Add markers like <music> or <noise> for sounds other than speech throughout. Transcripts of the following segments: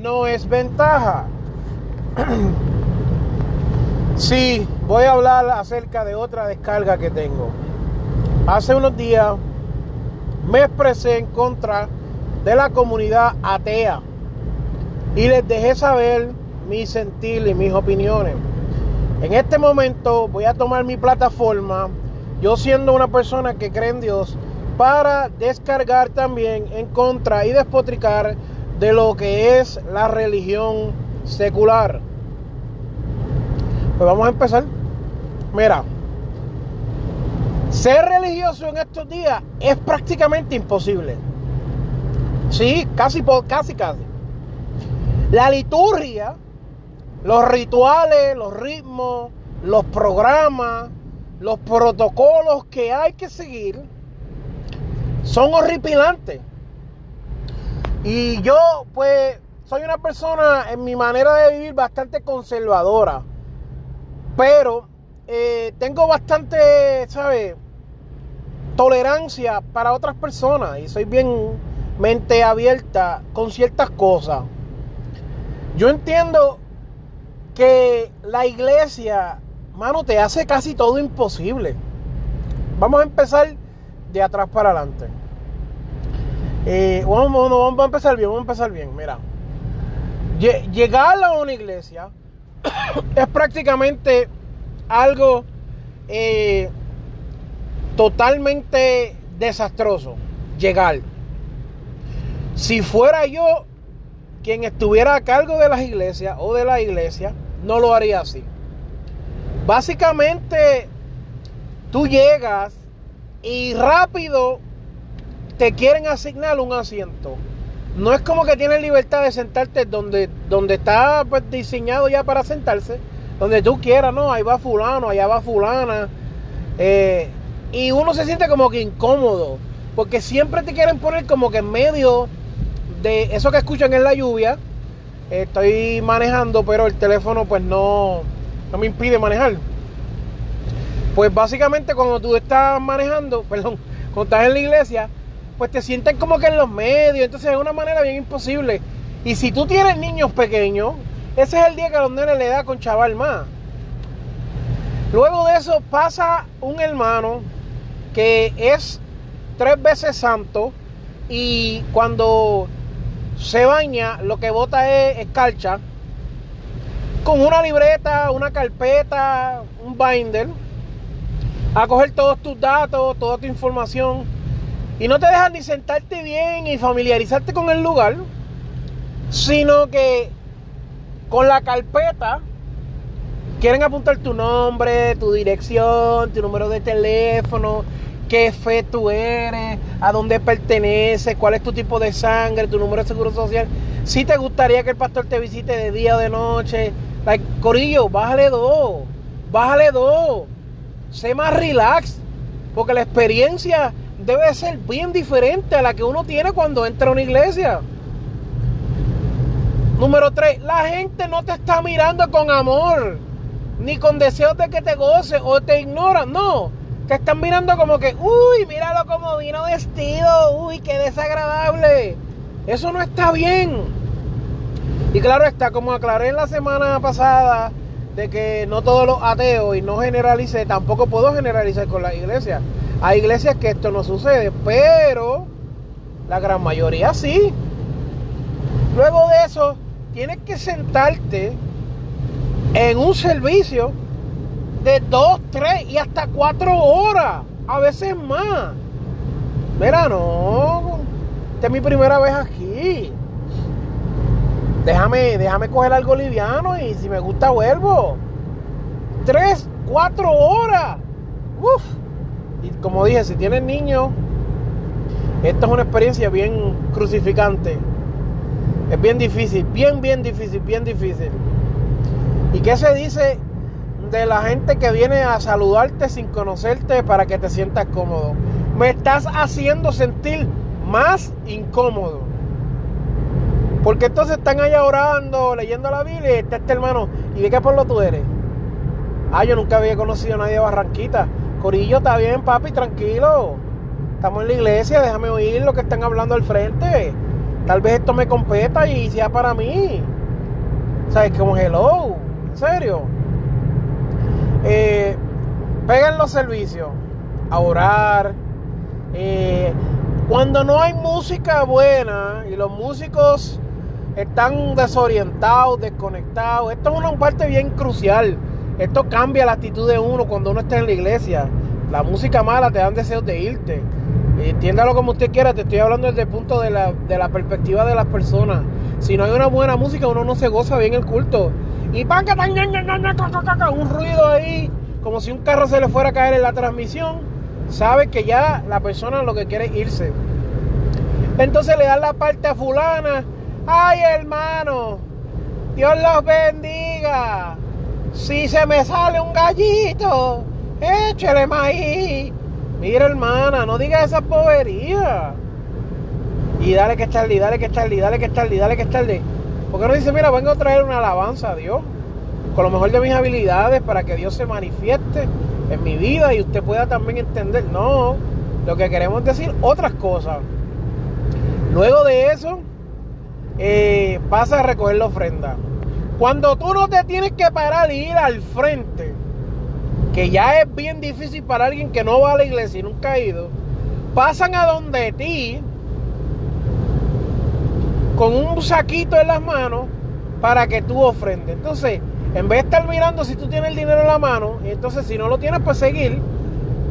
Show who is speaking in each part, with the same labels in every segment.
Speaker 1: no es ventaja. <clears throat> sí, voy a hablar acerca de otra descarga que tengo. Hace unos días me expresé en contra de la comunidad atea y les dejé saber mi sentir y mis opiniones. En este momento voy a tomar mi plataforma, yo siendo una persona que cree en Dios, para descargar también en contra y despotricar de lo que es la religión secular. Pues vamos a empezar. Mira, ser religioso en estos días es prácticamente imposible. Sí, casi, casi, casi. La liturgia, los rituales, los ritmos, los programas, los protocolos que hay que seguir son horripilantes. Y yo, pues, soy una persona en mi manera de vivir bastante conservadora. Pero eh, tengo bastante, ¿sabes? Tolerancia para otras personas. Y soy bien mente abierta con ciertas cosas. Yo entiendo que la iglesia, mano, te hace casi todo imposible. Vamos a empezar de atrás para adelante. Eh, vamos, a empezar bien, vamos a empezar bien. Mira, llegar a una iglesia <coughs> es prácticamente algo eh, totalmente desastroso. Llegar. Si fuera yo quien estuviera a cargo de las iglesias o de la iglesia, no lo haría así. Básicamente, tú llegas y rápido te quieren asignar un asiento. No es como que tienes libertad de sentarte donde, donde está pues, diseñado ya para sentarse, donde tú quieras, ¿no? Ahí va fulano, allá va fulana. Eh, y uno se siente como que incómodo, porque siempre te quieren poner como que en medio de eso que escuchan en la lluvia. Estoy manejando, pero el teléfono pues no, no me impide manejar. Pues básicamente cuando tú estás manejando, <laughs> perdón, cuando estás en la iglesia, pues te sienten como que en los medios, entonces es una manera bien imposible. Y si tú tienes niños pequeños, ese es el día que a los nenes le da con chaval más. Luego de eso pasa un hermano que es tres veces santo y cuando se baña lo que bota es escarcha con una libreta, una carpeta, un binder a coger todos tus datos, toda tu información y no te dejan ni sentarte bien y familiarizarte con el lugar, sino que con la carpeta quieren apuntar tu nombre, tu dirección, tu número de teléfono, qué fe tú eres, a dónde perteneces, cuál es tu tipo de sangre, tu número de seguro social. Si te gustaría que el pastor te visite de día o de noche, like, Corillo, bájale dos, bájale dos, sé más relax, porque la experiencia debe ser bien diferente a la que uno tiene cuando entra a una iglesia. Número 3, la gente no te está mirando con amor, ni con deseos de que te goce o te ignoran, no. Te están mirando como que, uy, míralo como vino vestido, uy, qué desagradable. Eso no está bien. Y claro está, como aclaré en la semana pasada, de que no todos los ateos y no generalicé, tampoco puedo generalizar con la iglesia. Hay iglesias que esto no sucede, pero la gran mayoría sí. Luego de eso, tienes que sentarte en un servicio de dos, tres y hasta cuatro horas, a veces más. Mira, no, esta es mi primera vez aquí. Déjame, déjame coger algo liviano y si me gusta vuelvo. Tres, cuatro horas. Uf. Y como dije, si tienes niños, esto es una experiencia bien crucificante. Es bien difícil, bien, bien difícil, bien difícil. ¿Y qué se dice de la gente que viene a saludarte sin conocerte para que te sientas cómodo? Me estás haciendo sentir más incómodo. Porque entonces están allá orando, leyendo la Biblia y está este hermano. ¿Y de qué pueblo tú eres? Ah, yo nunca había conocido a nadie de Barranquita. Corillo, está bien, papi, tranquilo. Estamos en la iglesia, déjame oír lo que están hablando al frente. Tal vez esto me competa y sea para mí. ¿Sabes? Como hello. En serio. Eh, pegan los servicios. A orar. Eh, cuando no hay música buena y los músicos están desorientados, desconectados, esto es una parte bien crucial. Esto cambia la actitud de uno cuando uno está en la iglesia. La música mala te dan deseos de irte. Entiéndalo como usted quiera, te estoy hablando desde el punto de la, de la perspectiva de las personas. Si no hay una buena música, uno no se goza bien el culto. Y pan un ruido ahí, como si un carro se le fuera a caer en la transmisión, sabe que ya la persona lo que quiere es irse. Entonces le dan la parte a fulana. Ay, hermano, Dios los bendiga. Si se me sale un gallito, échele maíz. Mira, hermana, no digas esa bobería. Y dale que es tarde, dale que es tarde, dale que es tarde, dale que es tarde. ¿Por qué no dice, mira, vengo a traer una alabanza a Dios? Con lo mejor de mis habilidades para que Dios se manifieste en mi vida y usted pueda también entender. No, lo que queremos decir otras cosas. Luego de eso, eh, pasa a recoger la ofrenda. Cuando tú no te tienes que parar y ir al frente, que ya es bien difícil para alguien que no va a la iglesia y nunca ha ido, pasan a donde ti con un saquito en las manos para que tú ofrendes. Entonces, en vez de estar mirando si tú tienes el dinero en la mano, y entonces si no lo tienes, pues seguir.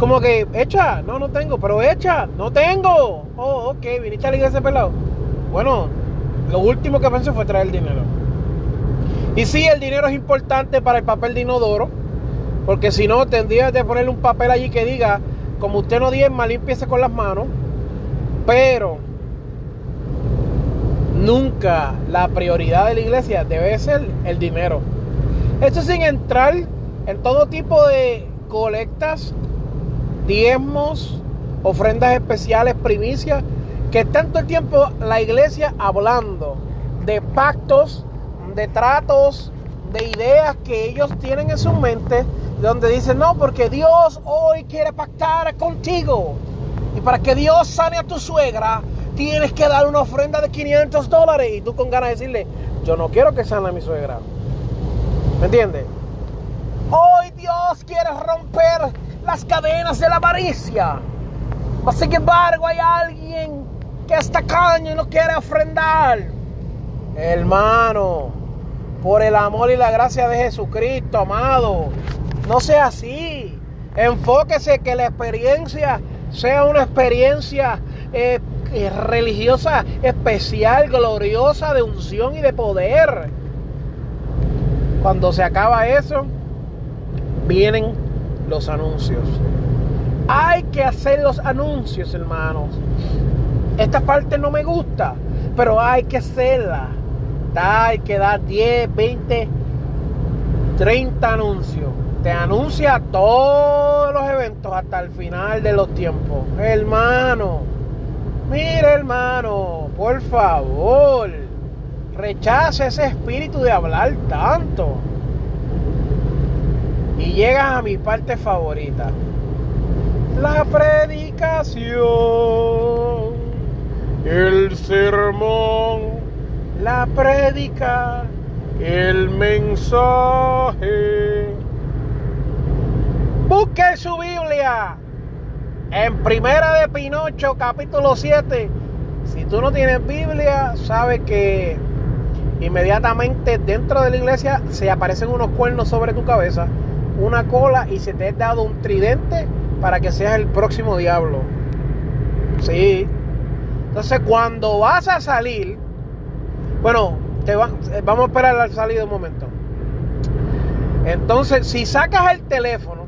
Speaker 1: Como que, echa, no, no tengo, pero echa, no tengo. Oh, ok, viniste a la iglesia pelado. Bueno, lo último que pensé fue traer el dinero. Y sí, el dinero es importante para el papel de inodoro, porque si no, tendrías de ponerle un papel allí que diga, como usted no diezma, limpiese con las manos. Pero nunca la prioridad de la iglesia debe ser el dinero. Esto sin entrar en todo tipo de colectas, diezmos, ofrendas especiales, primicias, que tanto el tiempo la iglesia hablando de pactos de tratos, de ideas que ellos tienen en su mente, donde dicen, no, porque Dios hoy quiere pactar contigo. Y para que Dios sane a tu suegra, tienes que dar una ofrenda de 500 dólares. Y tú con ganas de decirle, yo no quiero que sane a mi suegra. ¿Me entiendes? Hoy Dios quiere romper las cadenas de la avaricia. Sin embargo, hay alguien que está caño y no quiere ofrendar. Hermano, por el amor y la gracia de Jesucristo, amado. No sea así. Enfóquese que la experiencia sea una experiencia eh, eh, religiosa especial, gloriosa, de unción y de poder. Cuando se acaba eso, vienen los anuncios. Hay que hacer los anuncios, hermanos. Esta parte no me gusta, pero hay que hacerla hay que dar 10, 20, 30 anuncios. Te anuncia todos los eventos hasta el final de los tiempos. Hermano, mire hermano, por favor, rechaza ese espíritu de hablar tanto. Y llegas a mi parte favorita. La predicación, el sermón la prédica, el mensaje. Busque su Biblia en Primera de Pinocho, capítulo 7. Si tú no tienes Biblia, sabes que inmediatamente dentro de la iglesia se aparecen unos cuernos sobre tu cabeza, una cola y se te ha dado un tridente para que seas el próximo diablo. Sí. Entonces cuando vas a salir, bueno, te eh, vamos a esperar al salir un momento. Entonces, si sacas el teléfono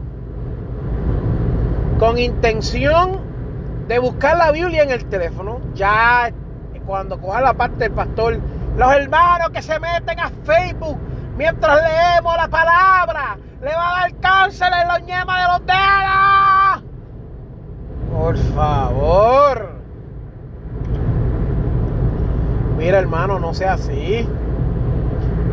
Speaker 1: con intención de buscar la Biblia en el teléfono, ya cuando coja la parte del pastor, los hermanos que se meten a Facebook mientras leemos la palabra, le va a dar cáncer en los ñemas de los dedos. Por favor. Mira hermano, no sea así.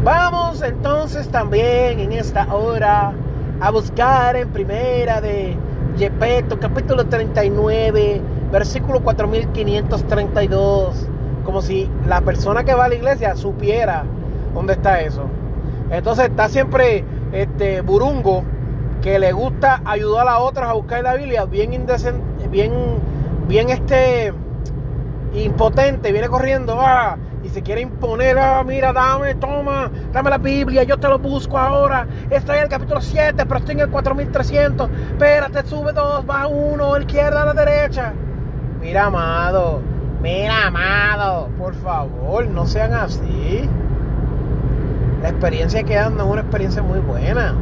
Speaker 1: Vamos entonces también en esta hora a buscar en primera de Yepeto, capítulo 39, versículo 4532. como si la persona que va a la iglesia supiera dónde está eso. Entonces está siempre este Burungo que le gusta ayudar a otros a buscar la Biblia, bien indecente, bien, bien este impotente, viene corriendo, ah, y se quiere imponer, ah, mira, dame, toma, dame la Biblia, yo te lo busco ahora, estoy en el capítulo 7, pero estoy en el 4300, espérate, sube dos, va uno, izquierda a la derecha. Mira, amado, mira, amado, por favor, no sean así. La experiencia que dan es una experiencia muy buena.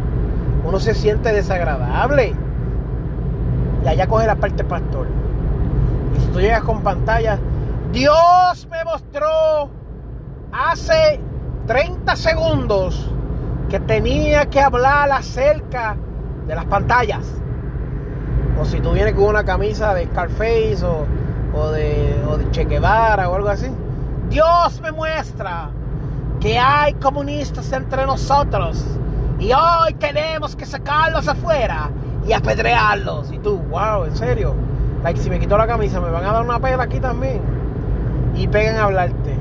Speaker 1: Uno se siente desagradable. Y allá coge la parte pastor. Y si tú llegas con pantalla, Dios me mostró hace 30 segundos que tenía que hablar acerca de las pantallas. O si tú vienes con una camisa de Scarface o, o, de, Che Guevara o algo así. Dios me muestra que hay comunistas entre nosotros y hoy tenemos que sacarlos afuera y apedrearlos. Y tú, wow, en serio. Like, si me quito la camisa, me van a dar una pela aquí también. Y pegan a hablarte.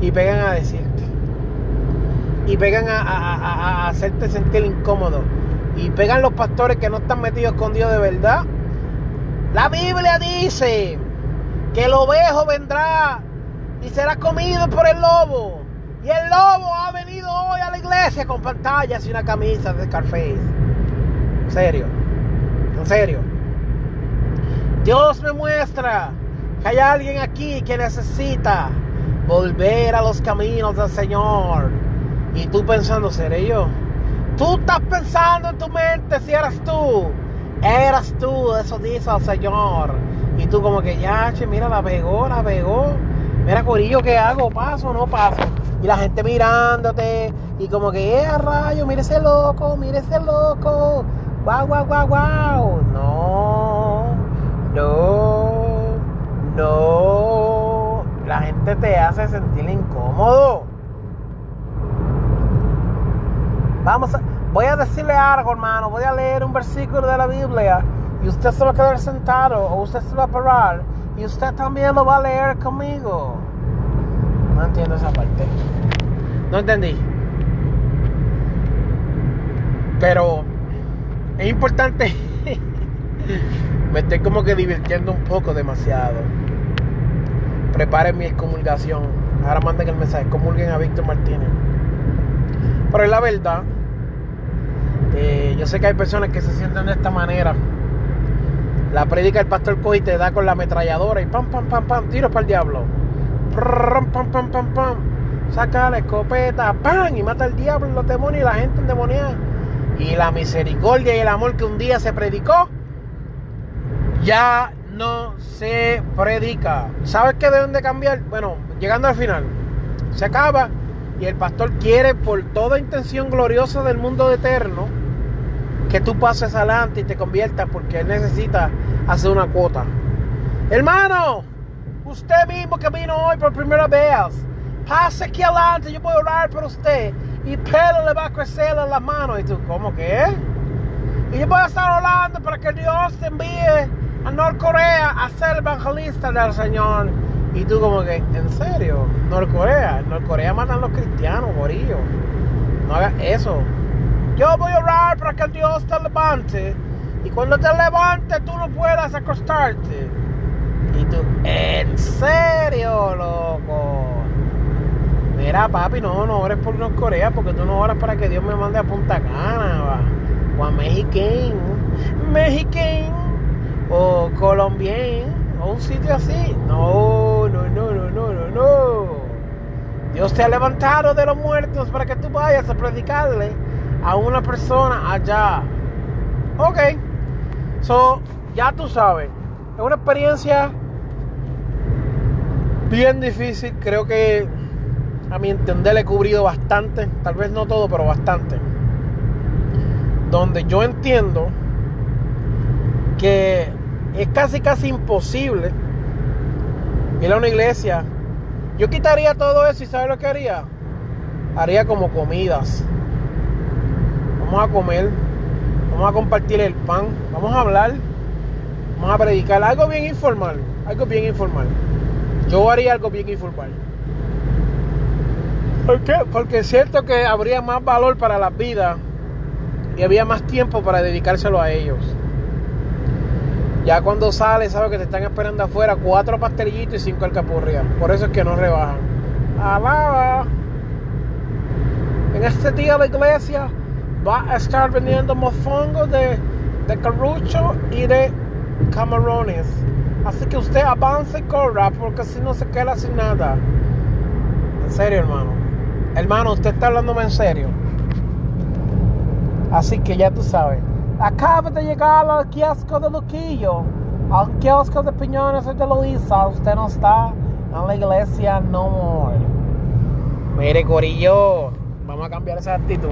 Speaker 1: Y pegan a decirte. Y pegan a, hacerte sentir incómodo. Y pegan los pastores que no están metidos con Dios de verdad. La Biblia dice que el ovejo vendrá y será comido por el lobo. Y el lobo ha venido hoy a la iglesia con pantallas y una camisa de Scarface. En serio. En serio. Dios me muestra que hay alguien aquí que necesita volver a los caminos del Señor. Y tú pensando, ¿seré yo? Tú estás pensando en tu mente si eras tú. Eras tú, eso dice el Señor. Y tú como que, ya, che, mira, la pegó, la pegó. Mira, Corillo, ¿qué hago? ¿Paso o no paso? Y la gente mirándote. Y como que, eh, rayo, mire ese loco, mire ese loco. Guau, guau, guau, guau. No, no, no. La gente te hace sentir incómodo. Vamos a, voy a decirle algo, hermano. Voy a leer un versículo de la Biblia. Y usted se va a quedar sentado. O usted se va a parar. Y usted también lo va a leer conmigo. No entiendo esa parte. No entendí. Pero es importante. <laughs> Me estoy como que divirtiendo un poco demasiado. Preparen mi excomulgación. Ahora manden el mensaje. Comulguen a Víctor Martínez. Pero es la verdad. Eh, yo sé que hay personas que se sienten de esta manera. La predica el pastor coge y te da con la ametralladora y pam, pam, pam, pam, tiro para el diablo. Pam, pam, pam, pam. Saca la escopeta, pam, y mata al diablo, los demonios y la gente endemoniada. Y la misericordia y el amor que un día se predicó, ya no se predica. ¿Sabes qué deben de cambiar? Bueno, llegando al final, se acaba y el pastor quiere por toda intención gloriosa del mundo eterno que tú pases adelante y te conviertas porque él necesita hacer una cuota. Hermano, usted mismo que vino hoy por primera vez, pase aquí adelante, yo a orar por usted y pelo le va a crecer en la mano. Y tú, ¿cómo que? Y yo voy a estar orando para que Dios te envíe a Norcorea a ser evangelista del Señor. Y tú como que, ¿en serio? Norcorea. Norcorea matan a los cristianos, morillo. No hagas eso. Yo voy a orar para que Dios te levante. Y cuando te levante, tú no puedas acostarte. Y tú, ¿en serio, loco? Mira, papi, no, no ores por Norcorea porque tú no oras para que Dios me mande a Punta Cana o a Mexiquén, Mexiquén o Colombien o un sitio así. No, no, no, no, no, no, no. Dios te ha levantado de los muertos para que tú vayas a predicarle a una persona allá. Ok. So, ya tú sabes. Es una experiencia bien difícil. Creo que a mi entender he cubrido bastante. Tal vez no todo, pero bastante. Donde yo entiendo que es casi casi imposible ir a una iglesia. Yo quitaría todo eso y ¿sabes lo que haría? Haría como comidas vamos a comer, vamos a compartir el pan, vamos a hablar, vamos a predicar, algo bien informal, algo bien informal. yo haría algo bien informal. ¿Por qué? Porque es cierto que habría más valor para las vidas y había más tiempo para dedicárselo a ellos. Ya cuando sales, sabes que te están esperando afuera cuatro pastelillitos y cinco alcapurrias. Por eso es que no rebajan. Alaba. En este día la iglesia va a estar vendiendo mofongos de, de carrucho y de camarones. Así que usted avance y corra porque si no se queda sin nada. En serio, hermano. Hermano, usted está hablándome en serio. Así que ya tú sabes. Acaba de llegar al kiosco de Luquillo, al kiosco de Piñones de Luisa. Usted no está en la iglesia no more. Mire, Corillo, vamos a cambiar esa actitud.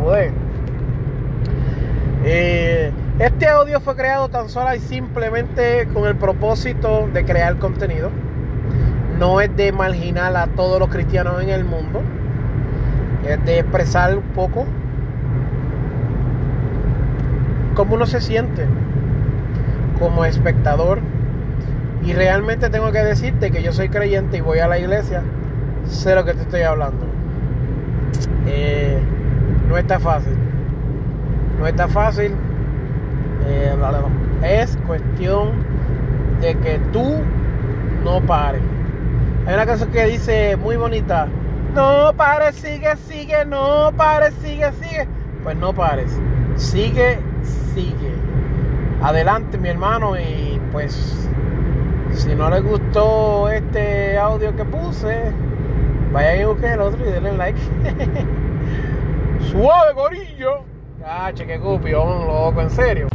Speaker 1: Eh, este audio fue creado tan solo y simplemente con el propósito de crear contenido. No es de marginar a todos los cristianos en el mundo. Es de expresar un poco cómo uno se siente como espectador. Y realmente tengo que decirte que yo soy creyente y voy a la iglesia. Sé lo que te estoy hablando. Eh, no está fácil. No está fácil. Eh, es cuestión de que tú no pares. Hay una canción que dice muy bonita. No pares, sigue, sigue, no pares, sigue, sigue. Pues no pares. Sigue, sigue. Adelante, mi hermano. Y pues, si no les gustó este audio que puse, vayan y busquen el otro y denle like. <laughs> Suave, gorillo. Ah, cheque cupio, loco, en serio.